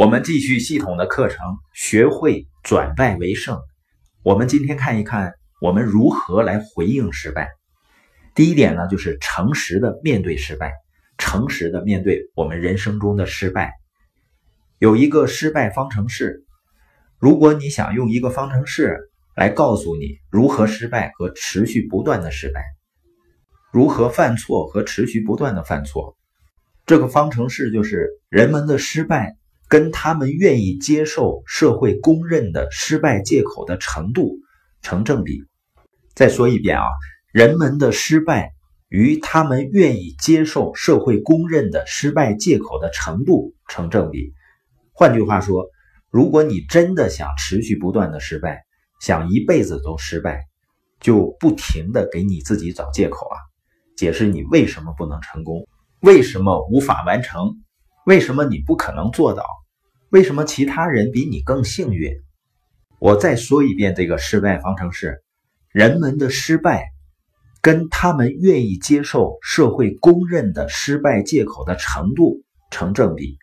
我们继续系统的课程，学会转败为胜。我们今天看一看，我们如何来回应失败。第一点呢，就是诚实的面对失败，诚实的面对我们人生中的失败。有一个失败方程式，如果你想用一个方程式来告诉你如何失败和持续不断的失败，如何犯错和持续不断的犯错，这个方程式就是人们的失败。跟他们愿意接受社会公认的失败借口的程度成正比。再说一遍啊，人们的失败与他们愿意接受社会公认的失败借口的程度成正比。换句话说，如果你真的想持续不断的失败，想一辈子都失败，就不停的给你自己找借口啊，解释你为什么不能成功，为什么无法完成，为什么你不可能做到。为什么其他人比你更幸运？我再说一遍这个失败方程式：人们的失败跟他们愿意接受社会公认的失败借口的程度成正比。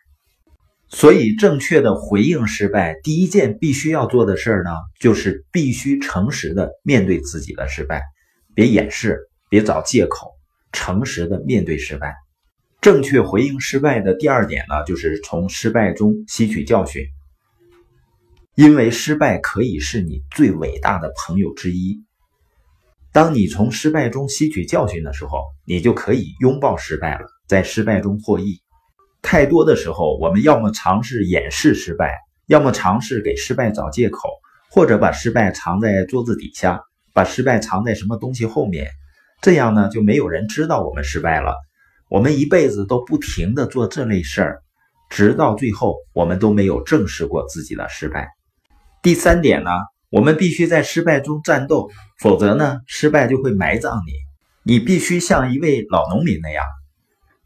所以，正确的回应失败，第一件必须要做的事儿呢，就是必须诚实的面对自己的失败，别掩饰，别找借口，诚实的面对失败。正确回应失败的第二点呢，就是从失败中吸取教训，因为失败可以是你最伟大的朋友之一。当你从失败中吸取教训的时候，你就可以拥抱失败了，在失败中获益。太多的时候，我们要么尝试掩饰失败，要么尝试给失败找借口，或者把失败藏在桌子底下，把失败藏在什么东西后面，这样呢，就没有人知道我们失败了。我们一辈子都不停的做这类事儿，直到最后，我们都没有正视过自己的失败。第三点呢，我们必须在失败中战斗，否则呢，失败就会埋葬你。你必须像一位老农民那样，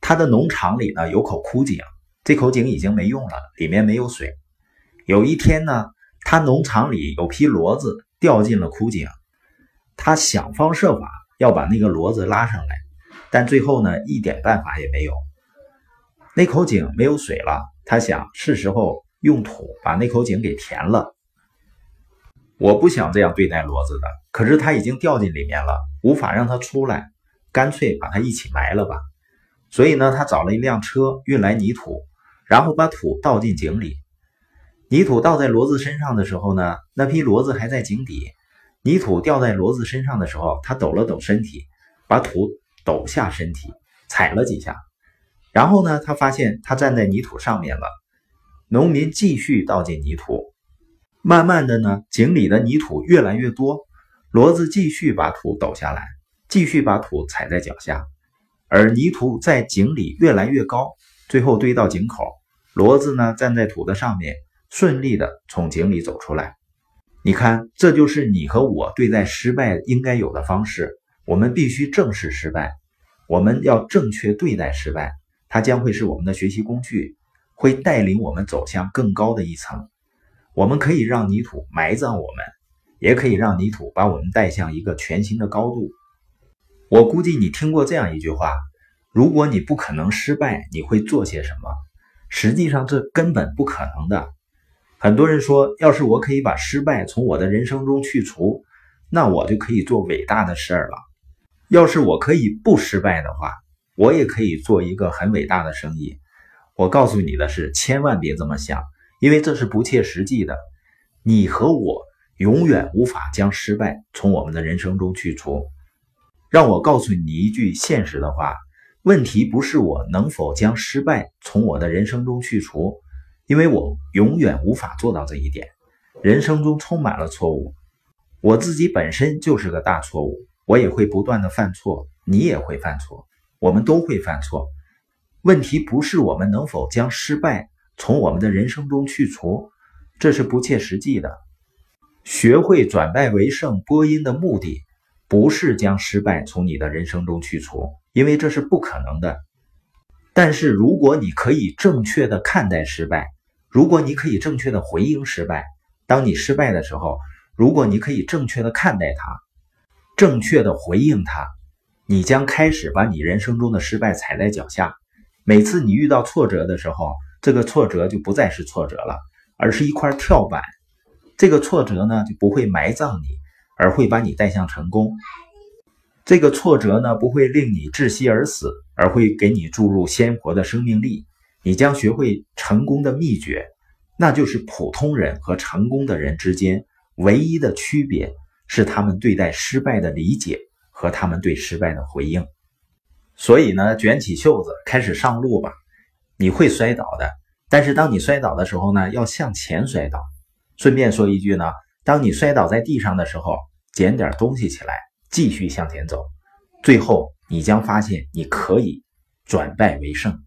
他的农场里呢有口枯井，这口井已经没用了，里面没有水。有一天呢，他农场里有批骡子掉进了枯井，他想方设法要把那个骡子拉上来。但最后呢，一点办法也没有。那口井没有水了，他想是时候用土把那口井给填了。我不想这样对待骡子的，可是它已经掉进里面了，无法让它出来，干脆把它一起埋了吧。所以呢，他找了一辆车运来泥土，然后把土倒进井里。泥土倒在骡子身上的时候呢，那批骡子还在井底。泥土掉在骡子身上的时候，他抖了抖身体，把土。抖下身体，踩了几下，然后呢，他发现他站在泥土上面了。农民继续倒进泥土，慢慢的呢，井里的泥土越来越多。骡子继续把土抖下来，继续把土踩在脚下，而泥土在井里越来越高，最后堆到井口。骡子呢，站在土的上面，顺利的从井里走出来。你看，这就是你和我对待失败应该有的方式。我们必须正视失败，我们要正确对待失败，它将会是我们的学习工具，会带领我们走向更高的一层。我们可以让泥土埋葬我们，也可以让泥土把我们带向一个全新的高度。我估计你听过这样一句话：如果你不可能失败，你会做些什么？实际上，这根本不可能的。很多人说，要是我可以把失败从我的人生中去除，那我就可以做伟大的事儿了。要是我可以不失败的话，我也可以做一个很伟大的生意。我告诉你的是，千万别这么想，因为这是不切实际的。你和我永远无法将失败从我们的人生中去除。让我告诉你一句现实的话：问题不是我能否将失败从我的人生中去除，因为我永远无法做到这一点。人生中充满了错误，我自己本身就是个大错误。我也会不断的犯错，你也会犯错，我们都会犯错。问题不是我们能否将失败从我们的人生中去除，这是不切实际的。学会转败为胜播音的目的，不是将失败从你的人生中去除，因为这是不可能的。但是如果你可以正确的看待失败，如果你可以正确的回应失败，当你失败的时候，如果你可以正确的看待它。正确的回应他，你将开始把你人生中的失败踩在脚下。每次你遇到挫折的时候，这个挫折就不再是挫折了，而是一块跳板。这个挫折呢，就不会埋葬你，而会把你带向成功。这个挫折呢，不会令你窒息而死，而会给你注入鲜活的生命力。你将学会成功的秘诀，那就是普通人和成功的人之间唯一的区别是他们对待失败的理解和他们对失败的回应。所以呢，卷起袖子开始上路吧。你会摔倒的，但是当你摔倒的时候呢，要向前摔倒。顺便说一句呢，当你摔倒在地上的时候，捡点东西起来，继续向前走，最后你将发现你可以转败为胜。